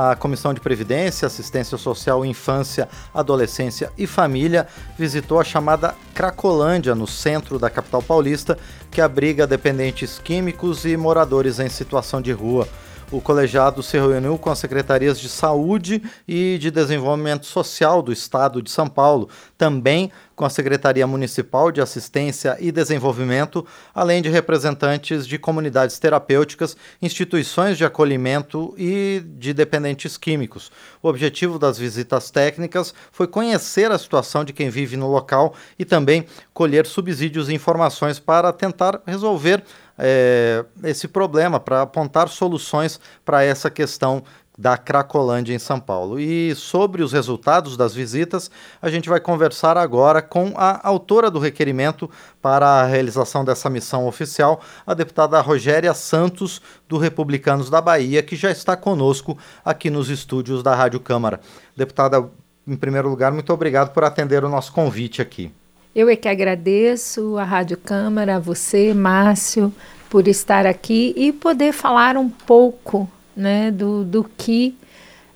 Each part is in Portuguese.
A Comissão de Previdência, Assistência Social, Infância, Adolescência e Família visitou a chamada Cracolândia, no centro da capital paulista, que abriga dependentes químicos e moradores em situação de rua o colegiado se reuniu com as secretarias de Saúde e de Desenvolvimento Social do Estado de São Paulo, também com a Secretaria Municipal de Assistência e Desenvolvimento, além de representantes de comunidades terapêuticas, instituições de acolhimento e de dependentes químicos. O objetivo das visitas técnicas foi conhecer a situação de quem vive no local e também colher subsídios e informações para tentar resolver é, esse problema, para apontar soluções para essa questão da Cracolândia em São Paulo. E sobre os resultados das visitas, a gente vai conversar agora com a autora do requerimento para a realização dessa missão oficial, a deputada Rogéria Santos, do Republicanos da Bahia, que já está conosco aqui nos estúdios da Rádio Câmara. Deputada, em primeiro lugar, muito obrigado por atender o nosso convite aqui. Eu é que agradeço a Rádio Câmara, a você, Márcio, por estar aqui e poder falar um pouco né, do, do que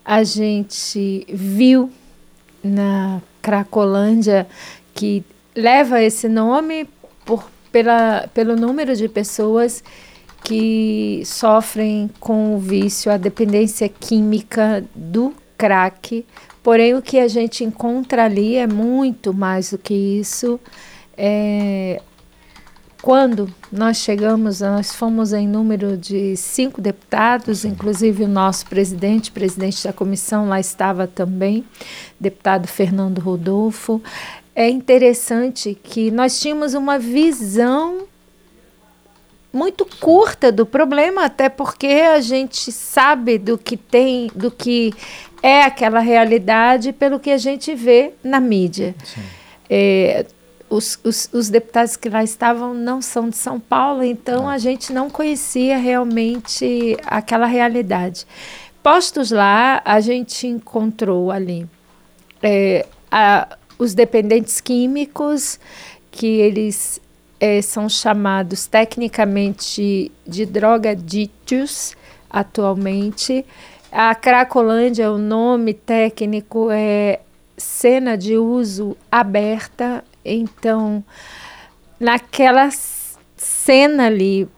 a gente viu na Cracolândia, que leva esse nome por, pela, pelo número de pessoas que sofrem com o vício, a dependência química do crack. Porém, o que a gente encontra ali é muito mais do que isso. É, quando nós chegamos, nós fomos em número de cinco deputados, inclusive o nosso presidente, presidente da comissão, lá estava também, deputado Fernando Rodolfo. É interessante que nós tínhamos uma visão muito curta do problema, até porque a gente sabe do que tem, do que é aquela realidade pelo que a gente vê na mídia. É, os, os, os, deputados que lá estavam não são de São Paulo, então a gente não conhecia realmente aquela realidade. Postos lá, a gente encontrou ali é, a, os dependentes químicos, que eles é, são chamados tecnicamente de drogadítios atualmente. A Cracolândia, o nome técnico é cena de uso aberta então, naquela cena ali,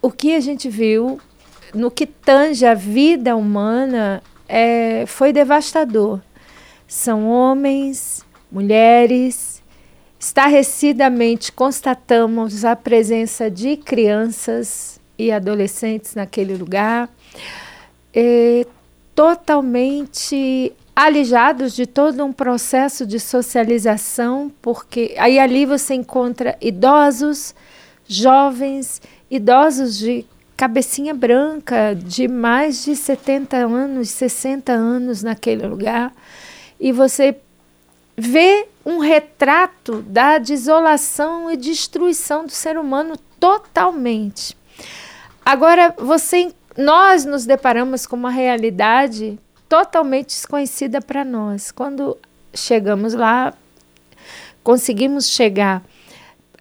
o que a gente viu no que tange a vida humana é, foi devastador. São homens, mulheres, estarrecidamente constatamos a presença de crianças e adolescentes naquele lugar, é, totalmente alijados de todo um processo de socialização, porque aí ali você encontra idosos, jovens, idosos de cabecinha branca, de mais de 70 anos, 60 anos naquele lugar, e você vê um retrato da desolação e destruição do ser humano totalmente. Agora, você nós nos deparamos com uma realidade totalmente desconhecida para nós. Quando chegamos lá, conseguimos chegar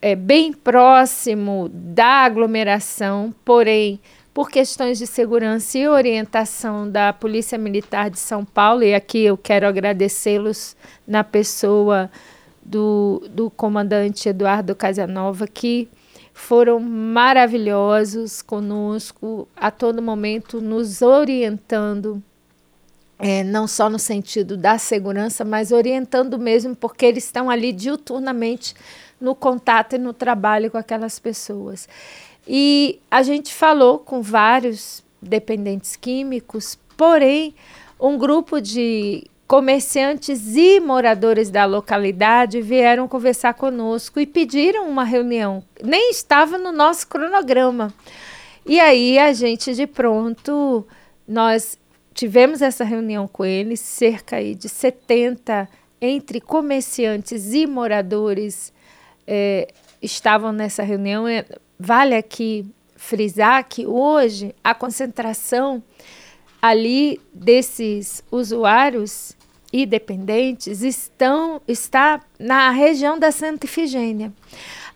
é, bem próximo da aglomeração, porém, por questões de segurança e orientação da Polícia Militar de São Paulo, e aqui eu quero agradecê-los na pessoa do, do comandante Eduardo Casanova, que foram maravilhosos conosco, a todo momento nos orientando é, não só no sentido da segurança, mas orientando mesmo, porque eles estão ali diuturnamente no contato e no trabalho com aquelas pessoas. E a gente falou com vários dependentes químicos, porém, um grupo de comerciantes e moradores da localidade vieram conversar conosco e pediram uma reunião. Nem estava no nosso cronograma. E aí a gente de pronto nós tivemos essa reunião com eles, cerca de 70 entre comerciantes e moradores é, estavam nessa reunião. É, vale aqui frisar que hoje a concentração ali desses usuários e dependentes estão, está na região da Santa Efigênia.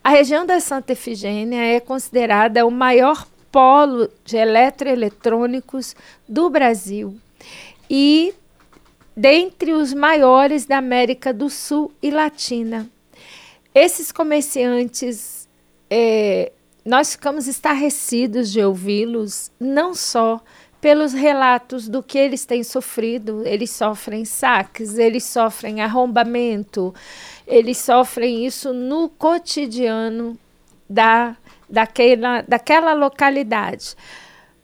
A região da Santa Efigênia é considerada o maior polo de eletroeletrônicos do Brasil. e dentre os maiores da América do Sul e Latina. Esses comerciantes, é, nós ficamos estarrecidos de ouvi-los, não só pelos relatos do que eles têm sofrido. Eles sofrem saques, eles sofrem arrombamento, eles sofrem isso no cotidiano da, daquela, daquela localidade.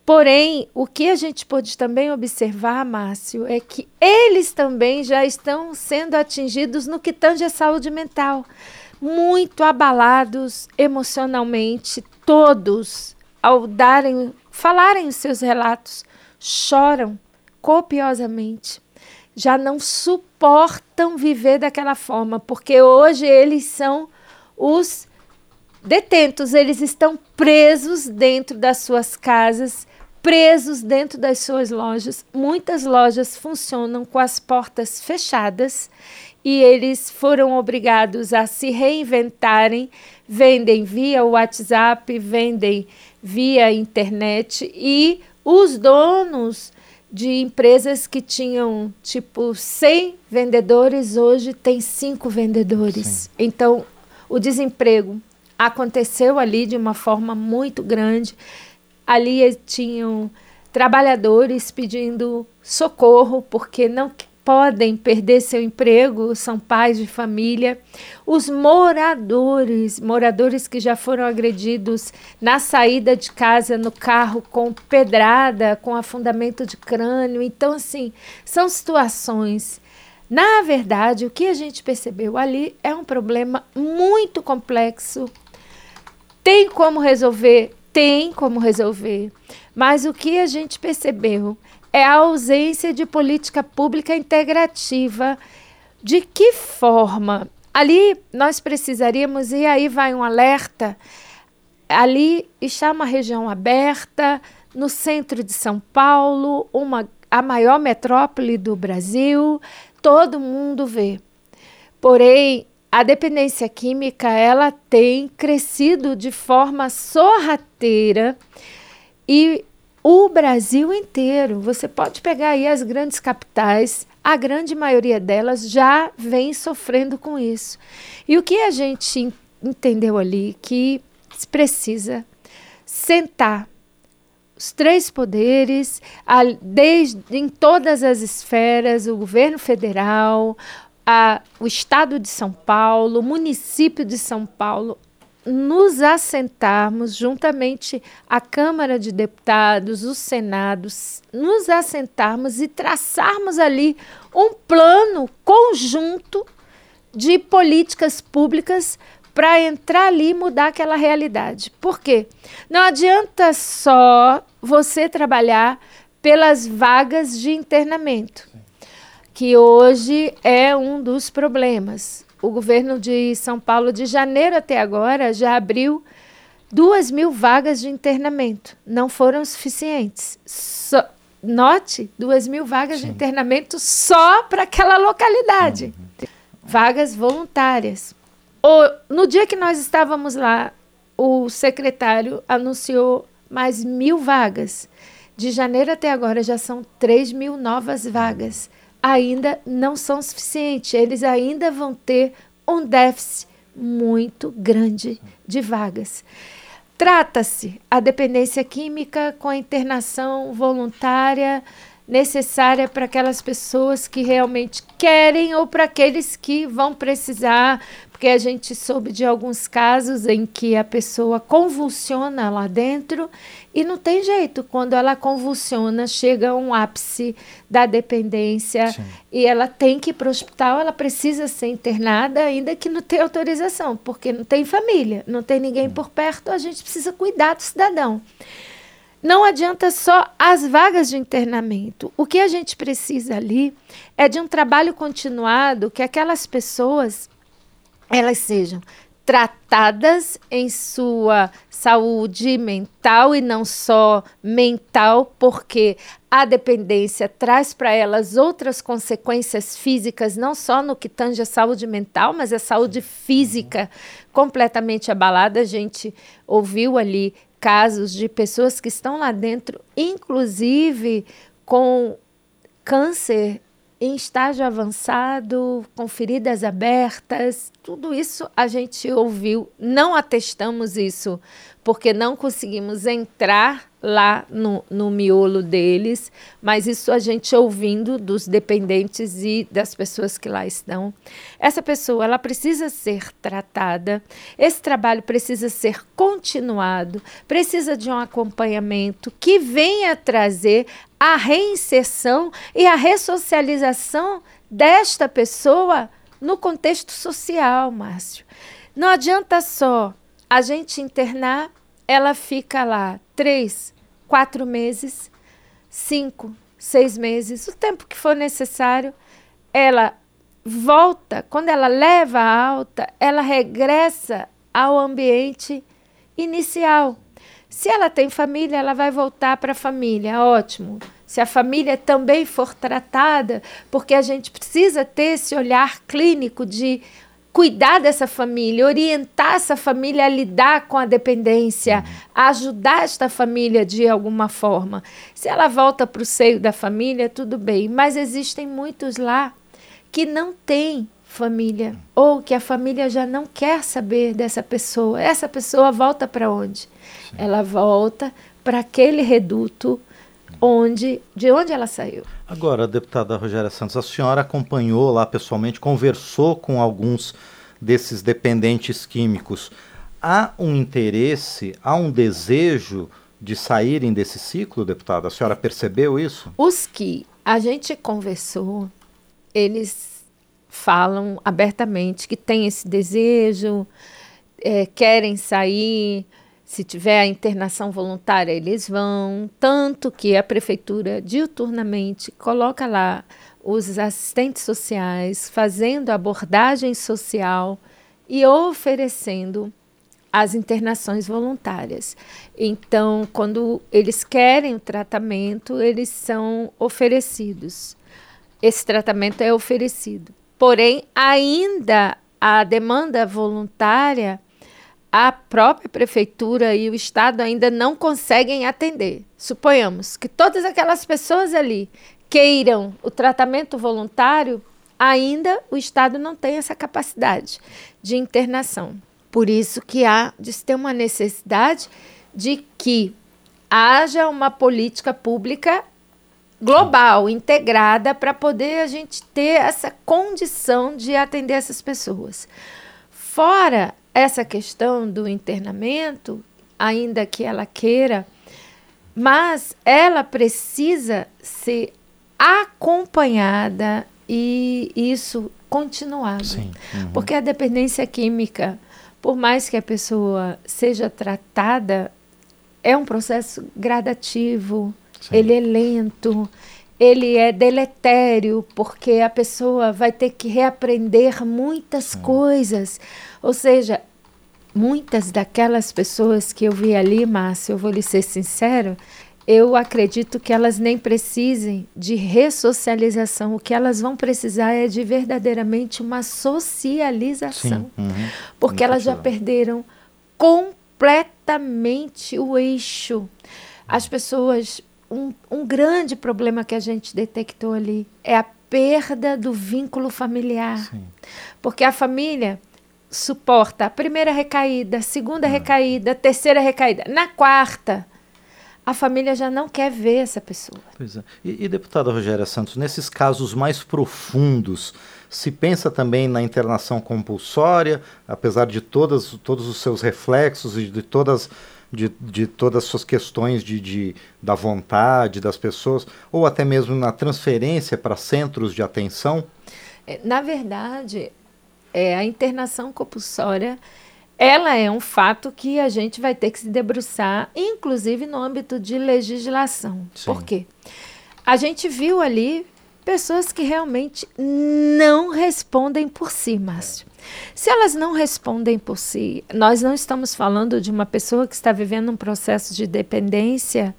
Porém, o que a gente pode também observar, Márcio, é que eles também já estão sendo atingidos no que tange a saúde mental. Muito abalados emocionalmente, todos, ao darem, falarem os seus relatos, choram copiosamente. Já não suportam viver daquela forma, porque hoje eles são os detentos, eles estão presos dentro das suas casas, presos dentro das suas lojas. Muitas lojas funcionam com as portas fechadas e eles foram obrigados a se reinventarem, vendem via WhatsApp, vendem via internet e os donos de empresas que tinham tipo 100 vendedores, hoje tem cinco vendedores. Sim. Então, o desemprego aconteceu ali de uma forma muito grande. Ali tinham trabalhadores pedindo socorro porque não podem perder seu emprego, são pais de família. Os moradores, moradores que já foram agredidos na saída de casa, no carro, com pedrada, com afundamento de crânio. Então, assim, são situações. Na verdade, o que a gente percebeu ali é um problema muito complexo. Tem como resolver? Tem como resolver. Mas o que a gente percebeu é a ausência de política pública integrativa. De que forma? Ali nós precisaríamos, e aí vai um alerta, ali está uma região aberta, no centro de São Paulo, uma, a maior metrópole do Brasil, todo mundo vê. Porém, a dependência química ela tem crescido de forma sorrateira e o Brasil inteiro. Você pode pegar aí as grandes capitais, a grande maioria delas já vem sofrendo com isso. E o que a gente entendeu ali que precisa sentar os três poderes, desde em todas as esferas, o governo federal, a, o estado de São Paulo, o município de São Paulo, nos assentarmos juntamente à Câmara de Deputados, o Senado, nos assentarmos e traçarmos ali um plano conjunto de políticas públicas para entrar ali e mudar aquela realidade. Por quê? Não adianta só você trabalhar pelas vagas de internamento, que hoje é um dos problemas o governo de São Paulo, de janeiro até agora, já abriu duas mil vagas de internamento. Não foram suficientes. So, note, duas mil vagas Sim. de internamento só para aquela localidade. Uhum. Vagas voluntárias. O, no dia que nós estávamos lá, o secretário anunciou mais mil vagas. De janeiro até agora já são 3 mil novas vagas ainda não são suficientes. Eles ainda vão ter um déficit muito grande de vagas. Trata-se a dependência química com a internação voluntária necessária para aquelas pessoas que realmente querem ou para aqueles que vão precisar, porque a gente soube de alguns casos em que a pessoa convulsiona lá dentro e não tem jeito, quando ela convulsiona, chega a um ápice da dependência Sim. e ela tem que ir para o hospital, ela precisa ser internada, ainda que não tenha autorização, porque não tem família, não tem ninguém hum. por perto, a gente precisa cuidar do cidadão. Não adianta só as vagas de internamento. O que a gente precisa ali é de um trabalho continuado que aquelas pessoas elas sejam tratadas em sua saúde mental e não só mental, porque a dependência traz para elas outras consequências físicas, não só no que tange a saúde mental, mas a saúde física completamente abalada. A gente ouviu ali casos de pessoas que estão lá dentro, inclusive com câncer em estágio avançado, com feridas abertas, tudo isso a gente ouviu. Não atestamos isso porque não conseguimos entrar lá no, no miolo deles, mas isso a gente ouvindo dos dependentes e das pessoas que lá estão. Essa pessoa, ela precisa ser tratada, esse trabalho precisa ser continuado, precisa de um acompanhamento que venha trazer a reinserção e a ressocialização desta pessoa no contexto social, Márcio. Não adianta só a gente internar, ela fica lá três, quatro meses, cinco, seis meses, o tempo que for necessário, ela volta, quando ela leva a alta, ela regressa ao ambiente inicial. Se ela tem família, ela vai voltar para a família, ótimo. Se a família também for tratada, porque a gente precisa ter esse olhar clínico de cuidar dessa família, orientar essa família a lidar com a dependência, a ajudar esta família de alguma forma. Se ela volta para o seio da família, tudo bem, mas existem muitos lá que não têm família ou que a família já não quer saber dessa pessoa. Essa pessoa volta para onde? Sim. Ela volta para aquele reduto onde de onde ela saiu. Agora, deputada Rogéria Santos, a senhora acompanhou lá pessoalmente, conversou com alguns desses dependentes químicos. Há um interesse, há um desejo de saírem desse ciclo, deputada? A senhora percebeu isso? Os que a gente conversou, eles falam abertamente que têm esse desejo, é, querem sair. Se tiver a internação voluntária, eles vão. Tanto que a prefeitura diuturnamente coloca lá os assistentes sociais fazendo abordagem social e oferecendo as internações voluntárias. Então, quando eles querem o tratamento, eles são oferecidos. Esse tratamento é oferecido. Porém, ainda a demanda voluntária, a própria prefeitura e o Estado ainda não conseguem atender. Suponhamos que todas aquelas pessoas ali queiram o tratamento voluntário, ainda o Estado não tem essa capacidade de internação. Por isso que há de ter uma necessidade de que haja uma política pública global, integrada, para poder a gente ter essa condição de atender essas pessoas. Fora essa questão do internamento, ainda que ela queira, mas ela precisa ser acompanhada e isso continuado. Sim, uhum. Porque a dependência química, por mais que a pessoa seja tratada, é um processo gradativo, Sim. ele é lento, ele é deletério, porque a pessoa vai ter que reaprender muitas hum. coisas. Ou seja, muitas daquelas pessoas que eu vi ali, Márcio, eu vou lhe ser sincero, eu acredito que elas nem precisem de ressocialização. O que elas vão precisar é de verdadeiramente uma socialização. Sim, uhum. Porque elas já perderam completamente o eixo. As pessoas um, um grande problema que a gente detectou ali é a perda do vínculo familiar. Sim. Porque a família suporta a primeira recaída, a segunda hum. recaída, a terceira recaída. Na quarta, a família já não quer ver essa pessoa. Pois é. E, e deputada Rogéria Santos, nesses casos mais profundos, se pensa também na internação compulsória, apesar de todas, todos os seus reflexos e de todas de, de todas as suas questões de, de, da vontade das pessoas, ou até mesmo na transferência para centros de atenção? É, na verdade, é, a internação compulsória ela é um fato que a gente vai ter que se debruçar, inclusive no âmbito de legislação. Sim. Por quê? A gente viu ali pessoas que realmente não respondem por si, Márcio. Se elas não respondem por si, nós não estamos falando de uma pessoa que está vivendo um processo de dependência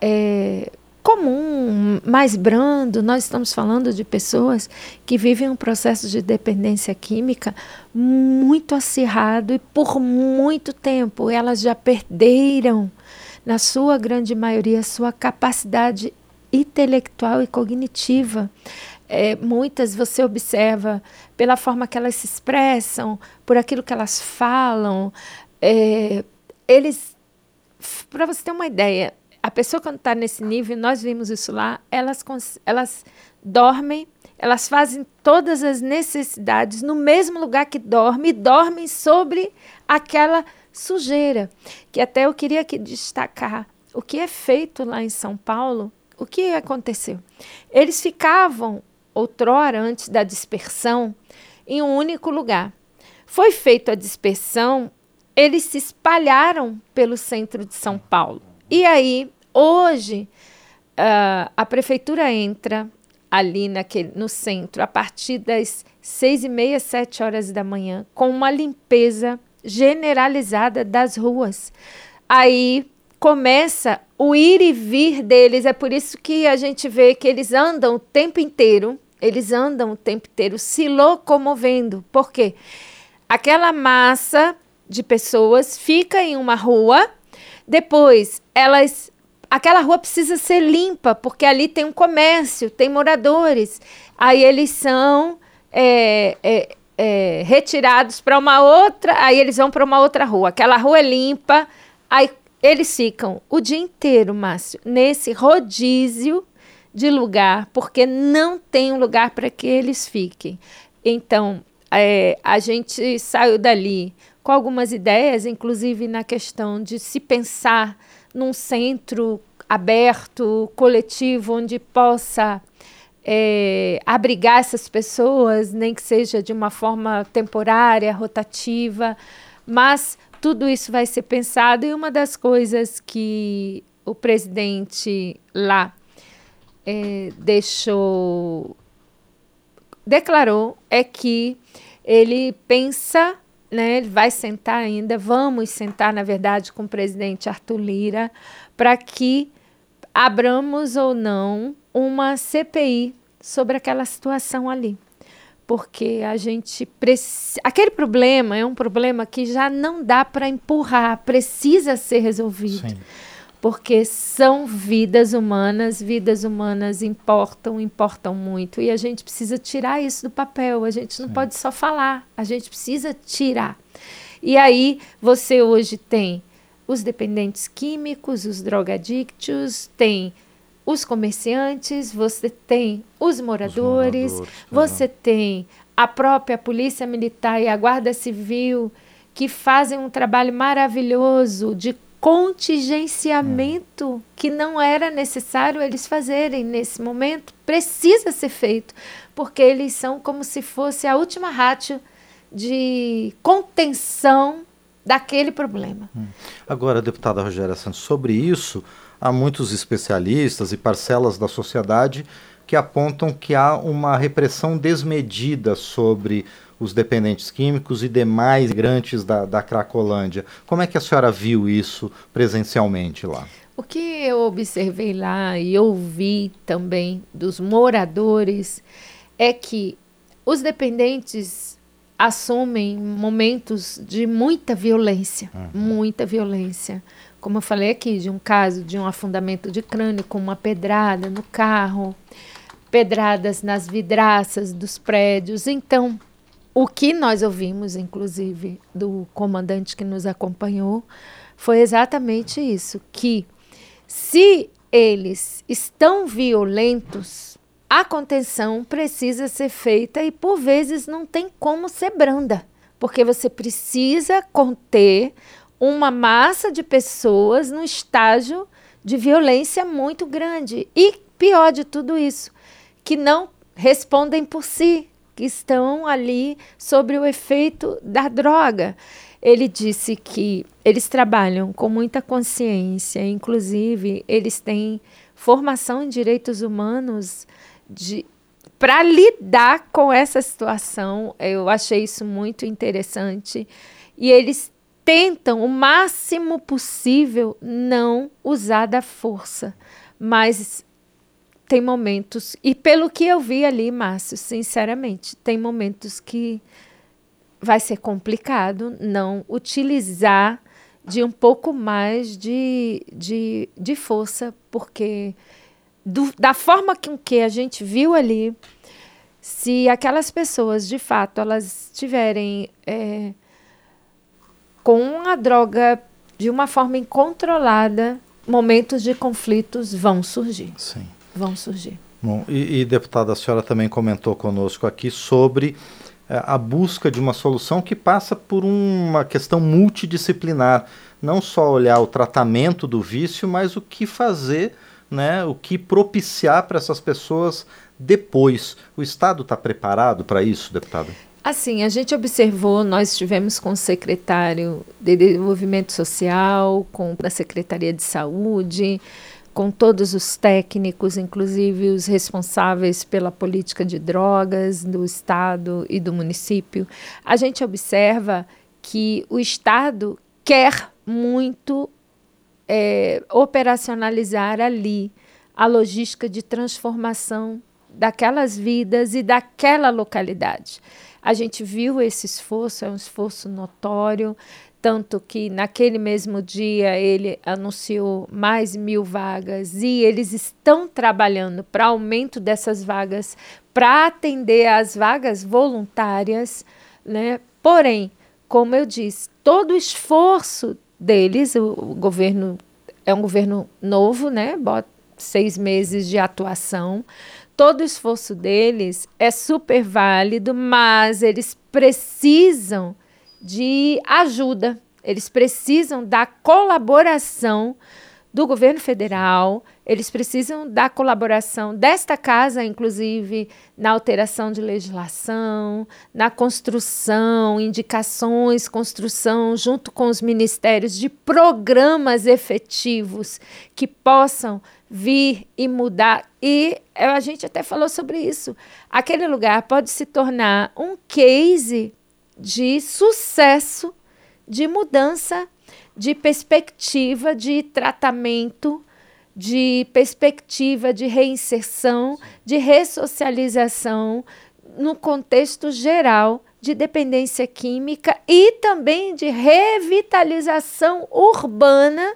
é, comum, mais brando, nós estamos falando de pessoas que vivem um processo de dependência química muito acirrado e por muito tempo elas já perderam, na sua grande maioria, sua capacidade intelectual e cognitiva. É, muitas você observa pela forma que elas se expressam, por aquilo que elas falam. É, eles, para você ter uma ideia, a pessoa quando está nesse nível, nós vimos isso lá, elas, elas dormem, elas fazem todas as necessidades no mesmo lugar que dormem, e dormem sobre aquela sujeira. Que até eu queria aqui destacar o que é feito lá em São Paulo. O que aconteceu? Eles ficavam, outrora, antes da dispersão, em um único lugar. Foi feita a dispersão, eles se espalharam pelo centro de São Paulo. E aí, hoje, uh, a prefeitura entra ali naquele, no centro a partir das seis e meia, sete horas da manhã, com uma limpeza generalizada das ruas. Aí começa o ir e vir deles. É por isso que a gente vê que eles andam o tempo inteiro, eles andam o tempo inteiro se locomovendo. Por quê? Aquela massa de pessoas fica em uma rua depois, elas aquela rua precisa ser limpa, porque ali tem um comércio, tem moradores. Aí eles são é, é, é, retirados para uma outra, aí eles vão para uma outra rua. Aquela rua é limpa, aí eles ficam o dia inteiro, Márcio, nesse rodízio de lugar, porque não tem um lugar para que eles fiquem. Então, é, a gente saiu dali com algumas ideias, inclusive na questão de se pensar num centro aberto, coletivo, onde possa é, abrigar essas pessoas, nem que seja de uma forma temporária, rotativa, mas tudo isso vai ser pensado e uma das coisas que o presidente lá é, deixou declarou é que ele pensa né, ele vai sentar ainda, vamos sentar, na verdade, com o presidente Arthur Lira, para que abramos ou não uma CPI sobre aquela situação ali. Porque a gente precisa. Aquele problema é um problema que já não dá para empurrar, precisa ser resolvido. Sim porque são vidas humanas, vidas humanas importam, importam muito, e a gente precisa tirar isso do papel, a gente não Sim. pode só falar, a gente precisa tirar. E aí você hoje tem os dependentes químicos, os drogadictos, tem os comerciantes, você tem os moradores, os moradores você é. tem a própria polícia militar e a guarda civil que fazem um trabalho maravilhoso de contingenciamento que não era necessário eles fazerem nesse momento, precisa ser feito, porque eles são como se fosse a última ratio de contenção daquele problema. Hum. Agora, deputada Rogéria Santos, sobre isso, há muitos especialistas e parcelas da sociedade que apontam que há uma repressão desmedida sobre os dependentes químicos e demais migrantes da, da Cracolândia. Como é que a senhora viu isso presencialmente lá? O que eu observei lá e ouvi também dos moradores é que os dependentes assumem momentos de muita violência, uhum. muita violência. Como eu falei aqui, de um caso de um afundamento de crânio com uma pedrada no carro, pedradas nas vidraças dos prédios. Então, o que nós ouvimos, inclusive, do comandante que nos acompanhou, foi exatamente isso: que se eles estão violentos, a contenção precisa ser feita e, por vezes, não tem como ser branda, porque você precisa conter uma massa de pessoas no estágio de violência muito grande. E pior de tudo isso, que não respondem por si, que estão ali sobre o efeito da droga. Ele disse que eles trabalham com muita consciência, inclusive eles têm formação em direitos humanos de para lidar com essa situação. Eu achei isso muito interessante e eles tentam o máximo possível não usar da força, mas tem momentos, e pelo que eu vi ali, Márcio, sinceramente, tem momentos que vai ser complicado não utilizar de um pouco mais de, de, de força, porque do, da forma com que a gente viu ali, se aquelas pessoas, de fato, elas estiverem é, com a droga de uma forma incontrolada, momentos de conflitos vão surgir. Sim. Vão surgir. Bom, e, e deputada, a senhora também comentou conosco aqui sobre é, a busca de uma solução que passa por uma questão multidisciplinar. Não só olhar o tratamento do vício, mas o que fazer, né, o que propiciar para essas pessoas depois. O Estado está preparado para isso, deputada? Assim, a gente observou, nós estivemos com o secretário de Desenvolvimento Social, com a Secretaria de Saúde, com todos os técnicos, inclusive os responsáveis pela política de drogas do Estado e do município. A gente observa que o Estado quer muito é, operacionalizar ali a logística de transformação daquelas vidas e daquela localidade. A gente viu esse esforço, é um esforço notório, tanto que naquele mesmo dia ele anunciou mais mil vagas e eles estão trabalhando para aumento dessas vagas, para atender às vagas voluntárias, né? Porém, como eu disse, todo o esforço deles, o, o governo é um governo novo, né? Bota seis meses de atuação, todo o esforço deles é super válido, mas eles precisam de ajuda, eles precisam da colaboração do governo federal, eles precisam da colaboração desta casa, inclusive na alteração de legislação, na construção, indicações, construção, junto com os ministérios, de programas efetivos que possam vir e mudar. E a gente até falou sobre isso. Aquele lugar pode se tornar um case de sucesso, de mudança de perspectiva de tratamento, de perspectiva de reinserção, de ressocialização no contexto geral de dependência química e também de revitalização urbana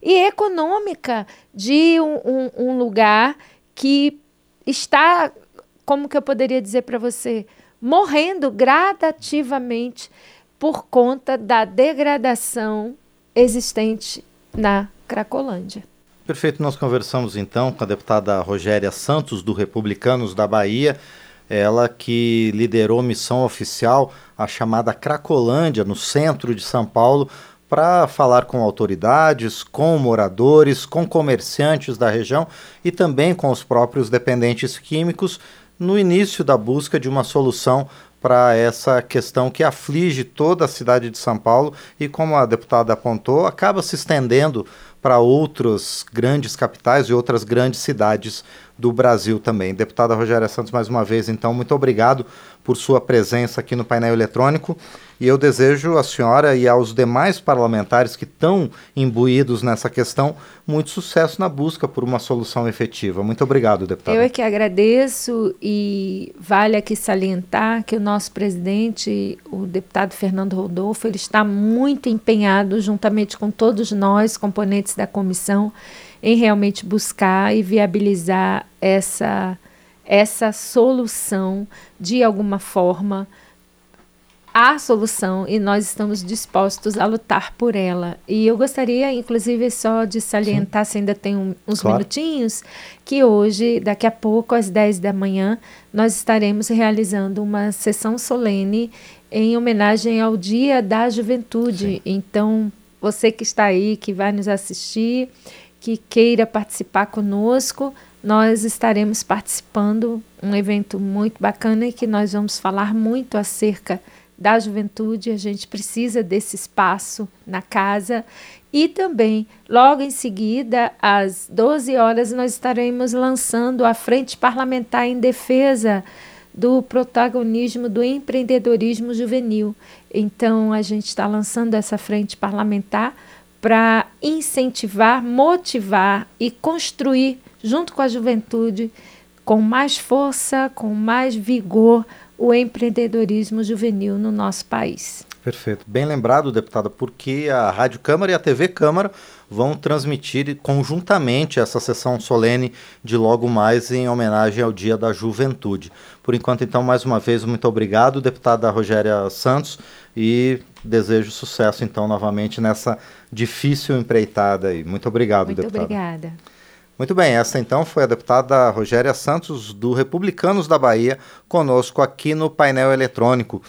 e econômica de um, um, um lugar que está, como que eu poderia dizer para você, morrendo gradativamente por conta da degradação existente na Cracolândia. Perfeito, nós conversamos então com a deputada Rogéria Santos, do Republicanos da Bahia, ela que liderou missão oficial, a chamada Cracolândia, no centro de São Paulo, para falar com autoridades, com moradores, com comerciantes da região e também com os próprios dependentes químicos no início da busca de uma solução para essa questão que aflige toda a cidade de São Paulo e, como a deputada apontou, acaba se estendendo para outras grandes capitais e outras grandes cidades do Brasil também. Deputada Rogéria Santos, mais uma vez, então, muito obrigado por sua presença aqui no painel eletrônico e eu desejo à senhora e aos demais parlamentares que estão imbuídos nessa questão muito sucesso na busca por uma solução efetiva. Muito obrigado, deputada. Eu é que agradeço e vale aqui salientar que o nosso presidente, o deputado Fernando Rodolfo, ele está muito empenhado, juntamente com todos nós, componentes da comissão, em realmente buscar e viabilizar essa, essa solução de alguma forma a solução e nós estamos dispostos a lutar por ela. E eu gostaria, inclusive, só de salientar, Sim. se ainda tem um, uns claro. minutinhos, que hoje, daqui a pouco, às 10 da manhã, nós estaremos realizando uma sessão solene em homenagem ao Dia da Juventude. Sim. Então, você que está aí, que vai nos assistir, que queira participar conosco, nós estaremos participando, um evento muito bacana e que nós vamos falar muito acerca da juventude, a gente precisa desse espaço na casa. E também, logo em seguida, às 12 horas, nós estaremos lançando a Frente Parlamentar em Defesa do Protagonismo do Empreendedorismo Juvenil. Então, a gente está lançando essa frente parlamentar para incentivar, motivar e construir, junto com a juventude, com mais força, com mais vigor, o empreendedorismo juvenil no nosso país. Perfeito. Bem lembrado, deputada, porque a Rádio Câmara e a TV Câmara vão transmitir conjuntamente essa sessão solene de logo mais em homenagem ao Dia da Juventude. Por enquanto, então, mais uma vez, muito obrigado, deputada Rogéria Santos, e desejo sucesso, então, novamente nessa difícil empreitada aí. Muito obrigado, muito deputada. Muito obrigada. Muito bem, essa então foi a deputada Rogéria Santos, do Republicanos da Bahia, conosco aqui no painel eletrônico.